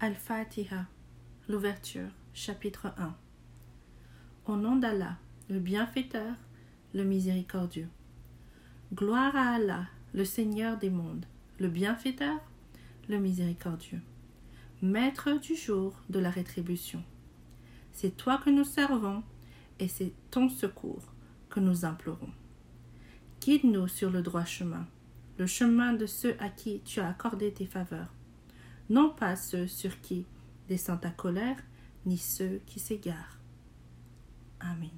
Al-Fatiha, l'ouverture, chapitre 1. Au nom d'Allah, le bienfaiteur, le miséricordieux. Gloire à Allah, le Seigneur des mondes, le bienfaiteur, le miséricordieux, maître du jour de la rétribution. C'est toi que nous servons et c'est ton secours que nous implorons. Guide-nous sur le droit chemin, le chemin de ceux à qui tu as accordé tes faveurs, non pas ceux sur qui descend ta colère, ni ceux qui s'égarent. Amen.